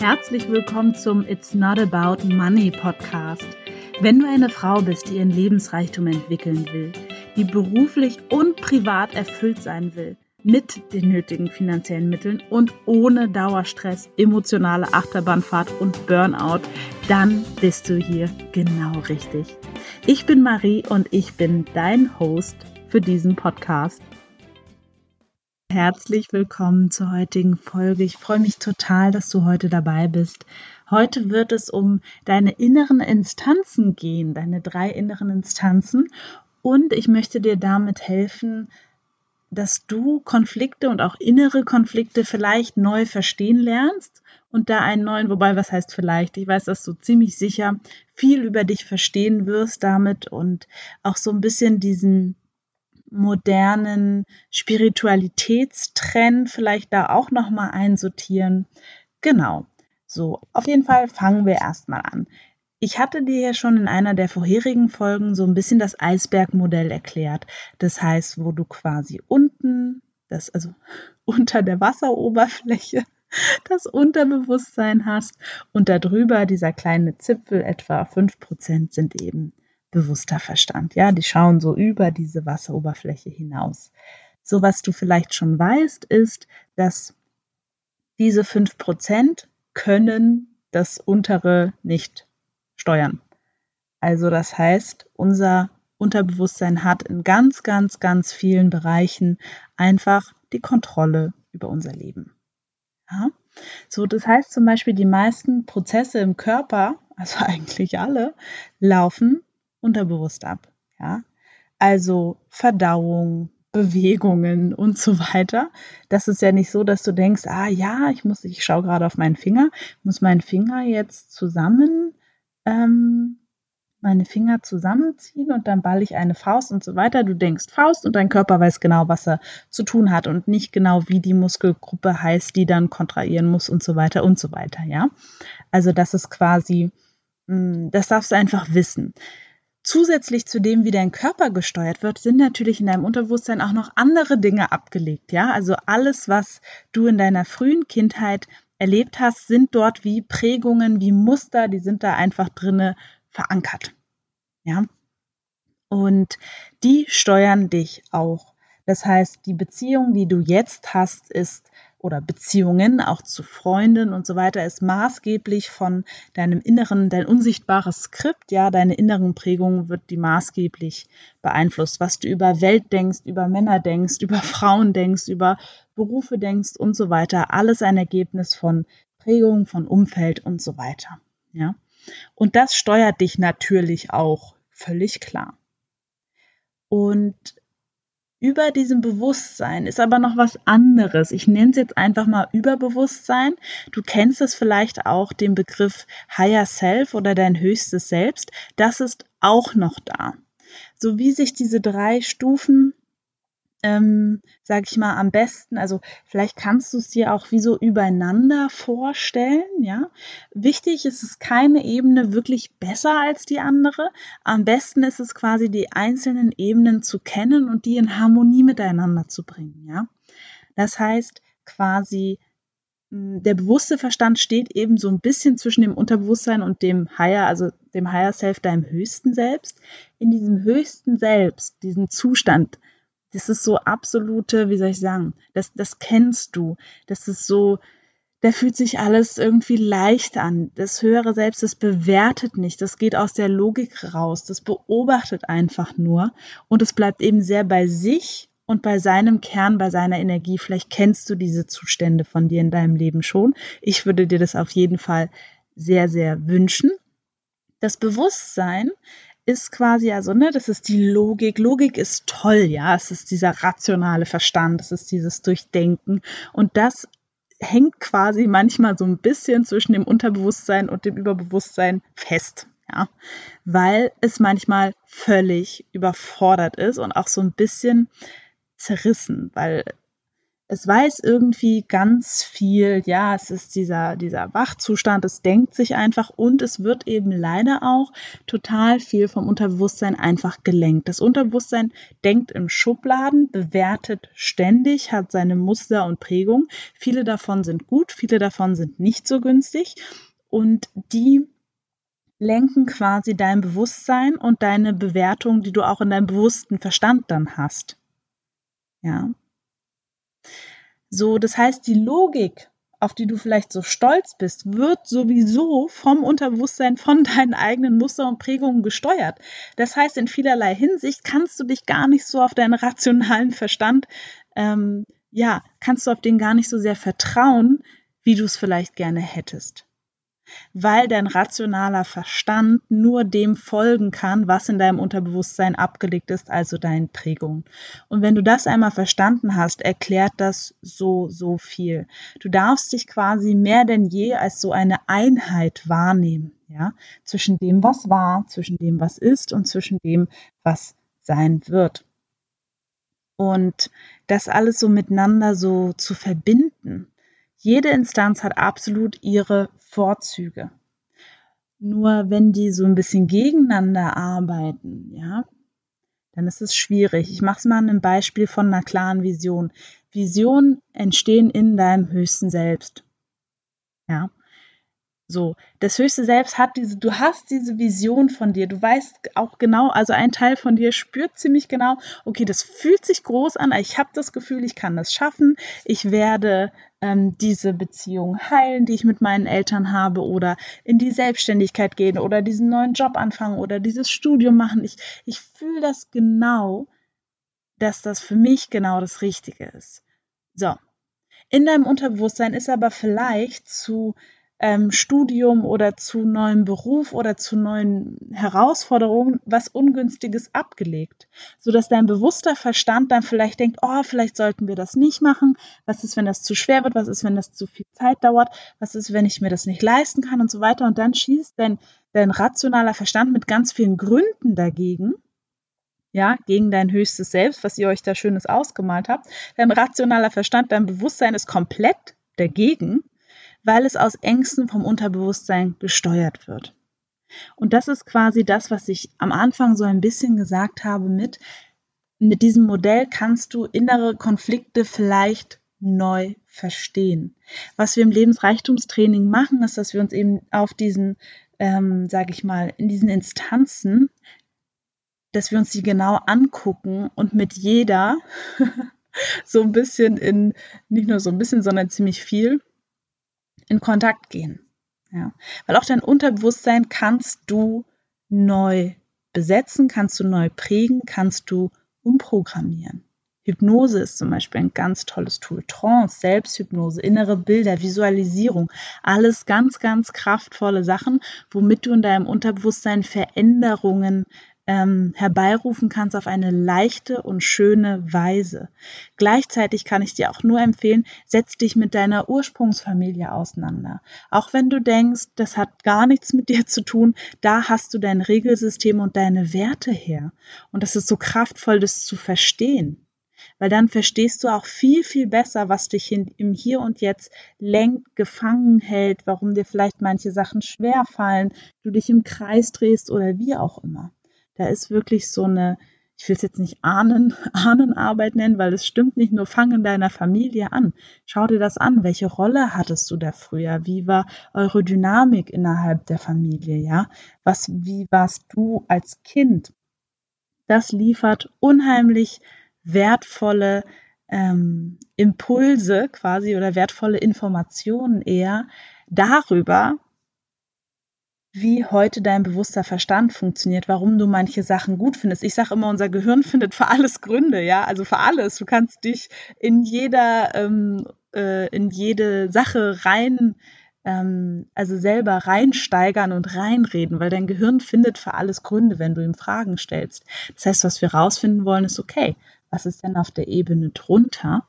Herzlich willkommen zum It's Not About Money Podcast. Wenn du eine Frau bist, die ihren Lebensreichtum entwickeln will, die beruflich und privat erfüllt sein will, mit den nötigen finanziellen Mitteln und ohne Dauerstress, emotionale Achterbahnfahrt und Burnout, dann bist du hier genau richtig. Ich bin Marie und ich bin dein Host für diesen Podcast. Herzlich willkommen zur heutigen Folge. Ich freue mich total, dass du heute dabei bist. Heute wird es um deine inneren Instanzen gehen, deine drei inneren Instanzen. Und ich möchte dir damit helfen, dass du Konflikte und auch innere Konflikte vielleicht neu verstehen lernst und da einen neuen, wobei was heißt vielleicht, ich weiß, dass du ziemlich sicher viel über dich verstehen wirst damit und auch so ein bisschen diesen modernen Spiritualitätstrend vielleicht da auch noch mal einsortieren. Genau. So, auf jeden Fall fangen wir erstmal an. Ich hatte dir ja schon in einer der vorherigen Folgen so ein bisschen das Eisbergmodell erklärt. Das heißt, wo du quasi unten, das also unter der Wasseroberfläche das Unterbewusstsein hast und darüber dieser kleine Zipfel, etwa 5% sind eben bewusster Verstand. Ja, die schauen so über diese Wasseroberfläche hinaus. So was du vielleicht schon weißt, ist, dass diese fünf Prozent können das untere nicht steuern. Also das heißt, unser Unterbewusstsein hat in ganz, ganz, ganz vielen Bereichen einfach die Kontrolle über unser Leben. Ja? So, das heißt zum Beispiel, die meisten Prozesse im Körper, also eigentlich alle, laufen unterbewusst ab. Ja? Also Verdauung, Bewegungen und so weiter. Das ist ja nicht so, dass du denkst, ah ja, ich muss, ich schaue gerade auf meinen Finger, muss meinen Finger jetzt zusammen, ähm, meine Finger zusammenziehen und dann ball ich eine Faust und so weiter. Du denkst Faust und dein Körper weiß genau, was er zu tun hat und nicht genau, wie die Muskelgruppe heißt, die dann kontrahieren muss und so weiter und so weiter, ja. Also das ist quasi, hm, das darfst du einfach wissen. Zusätzlich zu dem, wie dein Körper gesteuert wird, sind natürlich in deinem Unterbewusstsein auch noch andere Dinge abgelegt. Ja, also alles, was du in deiner frühen Kindheit erlebt hast, sind dort wie Prägungen, wie Muster, die sind da einfach drinne verankert. Ja, und die steuern dich auch. Das heißt, die Beziehung, die du jetzt hast, ist oder Beziehungen auch zu Freunden und so weiter ist maßgeblich von deinem inneren, dein unsichtbares Skript, ja, deine inneren Prägungen wird die maßgeblich beeinflusst, was du über Welt denkst, über Männer denkst, über Frauen denkst, über Berufe denkst und so weiter. Alles ein Ergebnis von Prägung, von Umfeld und so weiter, ja. Und das steuert dich natürlich auch, völlig klar. Und über diesem Bewusstsein ist aber noch was anderes. Ich nenne es jetzt einfach mal Überbewusstsein. Du kennst es vielleicht auch, den Begriff Higher Self oder dein höchstes Selbst. Das ist auch noch da. So wie sich diese drei Stufen ähm, sag ich mal, am besten, also vielleicht kannst du es dir auch wie so übereinander vorstellen, ja. Wichtig ist es keine Ebene wirklich besser als die andere. Am besten ist es quasi die einzelnen Ebenen zu kennen und die in Harmonie miteinander zu bringen, ja. Das heißt quasi, hm, der bewusste Verstand steht eben so ein bisschen zwischen dem Unterbewusstsein und dem Higher, also dem Higher Self, deinem höchsten Selbst. In diesem höchsten Selbst, diesem Zustand, das ist so absolute, wie soll ich sagen, das, das kennst du. Das ist so, da fühlt sich alles irgendwie leicht an. Das höhere Selbst, das bewertet nicht, das geht aus der Logik raus, das beobachtet einfach nur und es bleibt eben sehr bei sich und bei seinem Kern, bei seiner Energie. Vielleicht kennst du diese Zustände von dir in deinem Leben schon. Ich würde dir das auf jeden Fall sehr, sehr wünschen. Das Bewusstsein ist quasi, also, ne, das ist die Logik. Logik ist toll, ja. Es ist dieser rationale Verstand, es ist dieses Durchdenken. Und das hängt quasi manchmal so ein bisschen zwischen dem Unterbewusstsein und dem Überbewusstsein fest. Ja, weil es manchmal völlig überfordert ist und auch so ein bisschen zerrissen, weil es weiß irgendwie ganz viel, ja, es ist dieser, dieser Wachzustand, es denkt sich einfach und es wird eben leider auch total viel vom Unterbewusstsein einfach gelenkt. Das Unterbewusstsein denkt im Schubladen, bewertet ständig, hat seine Muster und Prägung. Viele davon sind gut, viele davon sind nicht so günstig und die lenken quasi dein Bewusstsein und deine Bewertung, die du auch in deinem bewussten Verstand dann hast. Ja. So, das heißt, die Logik, auf die du vielleicht so stolz bist, wird sowieso vom Unterbewusstsein, von deinen eigenen Muster und Prägungen gesteuert. Das heißt, in vielerlei Hinsicht kannst du dich gar nicht so auf deinen rationalen Verstand, ähm, ja, kannst du auf den gar nicht so sehr vertrauen, wie du es vielleicht gerne hättest weil dein rationaler Verstand nur dem folgen kann, was in deinem Unterbewusstsein abgelegt ist, also deinen Prägungen. Und wenn du das einmal verstanden hast, erklärt das so, so viel. Du darfst dich quasi mehr denn je als so eine Einheit wahrnehmen, ja, zwischen dem, was war, zwischen dem, was ist und zwischen dem, was sein wird. Und das alles so miteinander so zu verbinden. Jede Instanz hat absolut ihre Vorzüge. Nur wenn die so ein bisschen gegeneinander arbeiten, ja, dann ist es schwierig. Ich mache es mal an einem Beispiel von einer klaren Vision. Visionen entstehen in deinem höchsten Selbst. Ja. So, das höchste Selbst hat diese, du hast diese Vision von dir, du weißt auch genau, also ein Teil von dir spürt ziemlich genau, okay, das fühlt sich groß an, ich habe das Gefühl, ich kann das schaffen, ich werde ähm, diese Beziehung heilen, die ich mit meinen Eltern habe oder in die Selbstständigkeit gehen oder diesen neuen Job anfangen oder dieses Studium machen. Ich, ich fühle das genau, dass das für mich genau das Richtige ist. So. In deinem Unterbewusstsein ist aber vielleicht zu ähm, Studium oder zu neuem Beruf oder zu neuen Herausforderungen was Ungünstiges abgelegt, sodass dein bewusster Verstand dann vielleicht denkt, oh, vielleicht sollten wir das nicht machen. Was ist, wenn das zu schwer wird? Was ist, wenn das zu viel Zeit dauert? Was ist, wenn ich mir das nicht leisten kann und so weiter? Und dann schießt dein, dein rationaler Verstand mit ganz vielen Gründen dagegen ja, gegen dein höchstes Selbst, was ihr euch da Schönes ausgemalt habt. Dein rationaler Verstand, dein Bewusstsein ist komplett dagegen weil es aus Ängsten vom Unterbewusstsein gesteuert wird. Und das ist quasi das, was ich am Anfang so ein bisschen gesagt habe mit, mit diesem Modell kannst du innere Konflikte vielleicht neu verstehen. Was wir im Lebensreichtumstraining machen, ist, dass wir uns eben auf diesen, ähm, sage ich mal, in diesen Instanzen, dass wir uns die genau angucken und mit jeder so ein bisschen in, nicht nur so ein bisschen, sondern ziemlich viel in Kontakt gehen. Ja. Weil auch dein Unterbewusstsein kannst du neu besetzen, kannst du neu prägen, kannst du umprogrammieren. Hypnose ist zum Beispiel ein ganz tolles Tool. Trance, Selbsthypnose, innere Bilder, Visualisierung, alles ganz, ganz kraftvolle Sachen, womit du in deinem Unterbewusstsein Veränderungen ähm, herbeirufen kannst auf eine leichte und schöne Weise. Gleichzeitig kann ich dir auch nur empfehlen, setz dich mit deiner Ursprungsfamilie auseinander. Auch wenn du denkst, das hat gar nichts mit dir zu tun, da hast du dein Regelsystem und deine Werte her. Und das ist so kraftvoll, das zu verstehen weil dann verstehst du auch viel, viel besser, was dich im Hier und Jetzt lenkt, gefangen hält, warum dir vielleicht manche Sachen schwer fallen, du dich im Kreis drehst oder wie auch immer. Da ist wirklich so eine, ich will es jetzt nicht Ahnen, Ahnenarbeit nennen, weil es stimmt nicht nur, fang in deiner Familie an. Schau dir das an. Welche Rolle hattest du da früher? Wie war eure Dynamik innerhalb der Familie? Ja, was, wie warst du als Kind? Das liefert unheimlich wertvolle ähm, Impulse quasi oder wertvolle Informationen eher darüber, wie heute dein bewusster Verstand funktioniert, warum du manche Sachen gut findest. Ich sage immer, unser Gehirn findet für alles Gründe, ja, also für alles. Du kannst dich in jeder, ähm, äh, in jede Sache rein, ähm, also selber reinsteigern und reinreden, weil dein Gehirn findet für alles Gründe, wenn du ihm Fragen stellst. Das heißt, was wir rausfinden wollen, ist okay, was ist denn auf der Ebene drunter?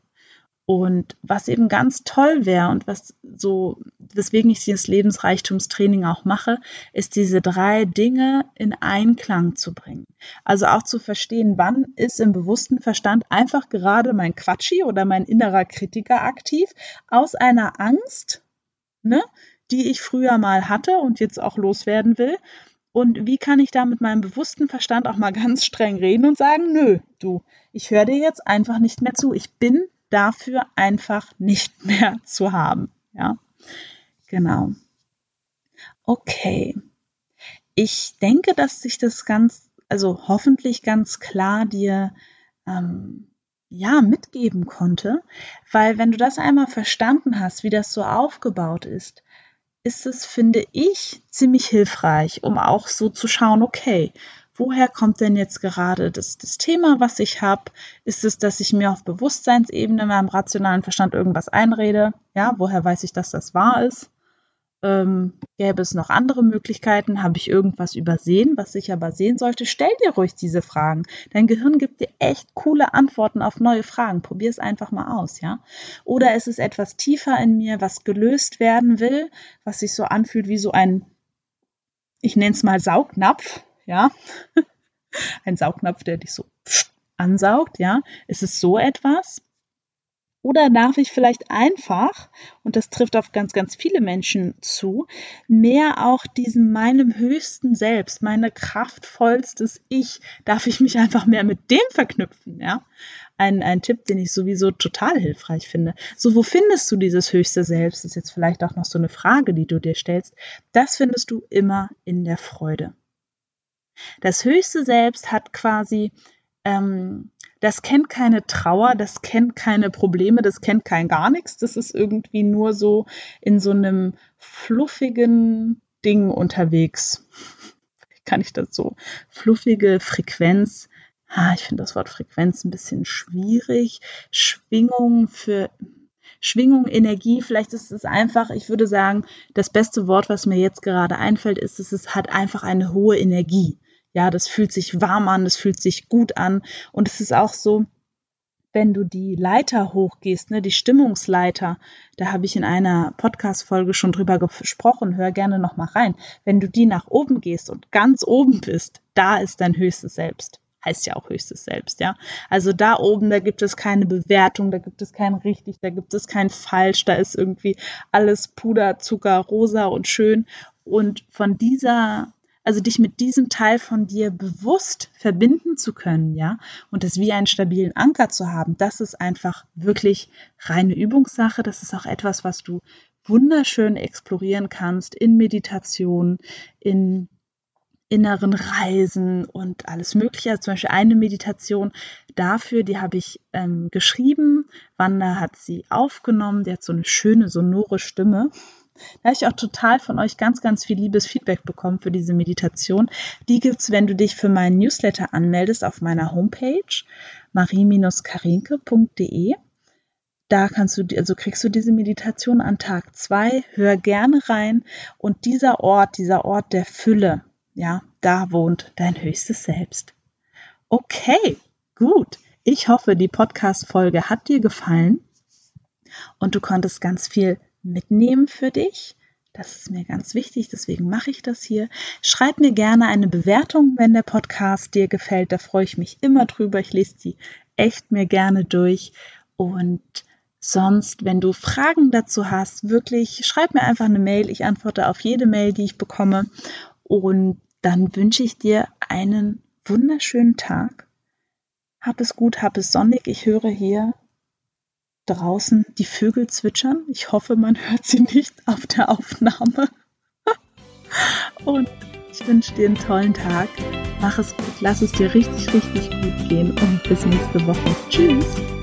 Und was eben ganz toll wäre und was so, weswegen ich dieses Lebensreichtumstraining auch mache, ist diese drei Dinge in Einklang zu bringen. Also auch zu verstehen, wann ist im bewussten Verstand einfach gerade mein Quatschi oder mein innerer Kritiker aktiv aus einer Angst, ne, die ich früher mal hatte und jetzt auch loswerden will. Und wie kann ich da mit meinem bewussten Verstand auch mal ganz streng reden und sagen, nö, du, ich höre dir jetzt einfach nicht mehr zu. Ich bin dafür einfach nicht mehr zu haben. Ja, genau. Okay. Ich denke, dass sich das ganz, also hoffentlich ganz klar dir ähm, ja mitgeben konnte, weil wenn du das einmal verstanden hast, wie das so aufgebaut ist, ist es, finde ich, ziemlich hilfreich, um auch so zu schauen, okay, woher kommt denn jetzt gerade das, das Thema, was ich habe? Ist es, dass ich mir auf Bewusstseinsebene, meinem rationalen Verstand irgendwas einrede? Ja, woher weiß ich, dass das wahr ist? Ähm, gäbe es noch andere Möglichkeiten? Habe ich irgendwas übersehen, was ich aber sehen sollte? Stell dir ruhig diese Fragen. Dein Gehirn gibt dir echt coole Antworten auf neue Fragen. Probier es einfach mal aus, ja? Oder ist es etwas tiefer in mir, was gelöst werden will, was sich so anfühlt wie so ein, ich nenne es mal Saugnapf, ja? ein Saugnapf, der dich so ansaugt, ja? Ist es so etwas? Oder darf ich vielleicht einfach, und das trifft auf ganz, ganz viele Menschen zu, mehr auch diesem meinem höchsten Selbst, meine kraftvollstes Ich, darf ich mich einfach mehr mit dem verknüpfen, ja? Ein, ein Tipp, den ich sowieso total hilfreich finde. So, wo findest du dieses höchste Selbst? Ist jetzt vielleicht auch noch so eine Frage, die du dir stellst. Das findest du immer in der Freude. Das höchste Selbst hat quasi ähm, das kennt keine Trauer, das kennt keine Probleme, das kennt kein gar nichts. Das ist irgendwie nur so in so einem fluffigen Ding unterwegs. Kann ich das so? Fluffige Frequenz. Ah, ich finde das Wort Frequenz ein bisschen schwierig. Schwingung für Schwingung, Energie, vielleicht ist es einfach, ich würde sagen, das beste Wort, was mir jetzt gerade einfällt, ist, es hat einfach eine hohe Energie. Ja, das fühlt sich warm an, das fühlt sich gut an. Und es ist auch so, wenn du die Leiter hochgehst, ne, die Stimmungsleiter, da habe ich in einer Podcast-Folge schon drüber gesprochen, hör gerne nochmal rein. Wenn du die nach oben gehst und ganz oben bist, da ist dein höchstes Selbst. Heißt ja auch höchstes Selbst, ja. Also da oben, da gibt es keine Bewertung, da gibt es kein richtig, da gibt es kein falsch, da ist irgendwie alles Puder, Zucker, rosa und schön. Und von dieser also dich mit diesem Teil von dir bewusst verbinden zu können, ja, und das wie einen stabilen Anker zu haben, das ist einfach wirklich reine Übungssache. Das ist auch etwas, was du wunderschön explorieren kannst in Meditation, in inneren Reisen und alles Mögliche. Also zum Beispiel eine Meditation dafür, die habe ich ähm, geschrieben. Wanda hat sie aufgenommen. Die hat so eine schöne sonore Stimme. Da habe ich auch total von euch ganz, ganz viel liebes Feedback bekommen für diese Meditation. Die gibt es, wenn du dich für meinen Newsletter anmeldest auf meiner Homepage marie-karinke.de. Da kannst du, also kriegst du diese Meditation an Tag zwei. Hör gerne rein. Und dieser Ort, dieser Ort der Fülle, ja, da wohnt dein höchstes Selbst. Okay, gut. Ich hoffe, die Podcast-Folge hat dir gefallen und du konntest ganz viel mitnehmen für dich. Das ist mir ganz wichtig, deswegen mache ich das hier. Schreib mir gerne eine Bewertung, wenn der Podcast dir gefällt. Da freue ich mich immer drüber. Ich lese die echt mir gerne durch. Und sonst, wenn du Fragen dazu hast, wirklich schreib mir einfach eine Mail. Ich antworte auf jede Mail, die ich bekomme. Und dann wünsche ich dir einen wunderschönen Tag. Hab es gut, hab es sonnig. Ich höre hier draußen die Vögel zwitschern. Ich hoffe, man hört sie nicht auf der Aufnahme. Und ich wünsche dir einen tollen Tag. Mach es gut, lass es dir richtig, richtig gut gehen und bis nächste Woche. Tschüss.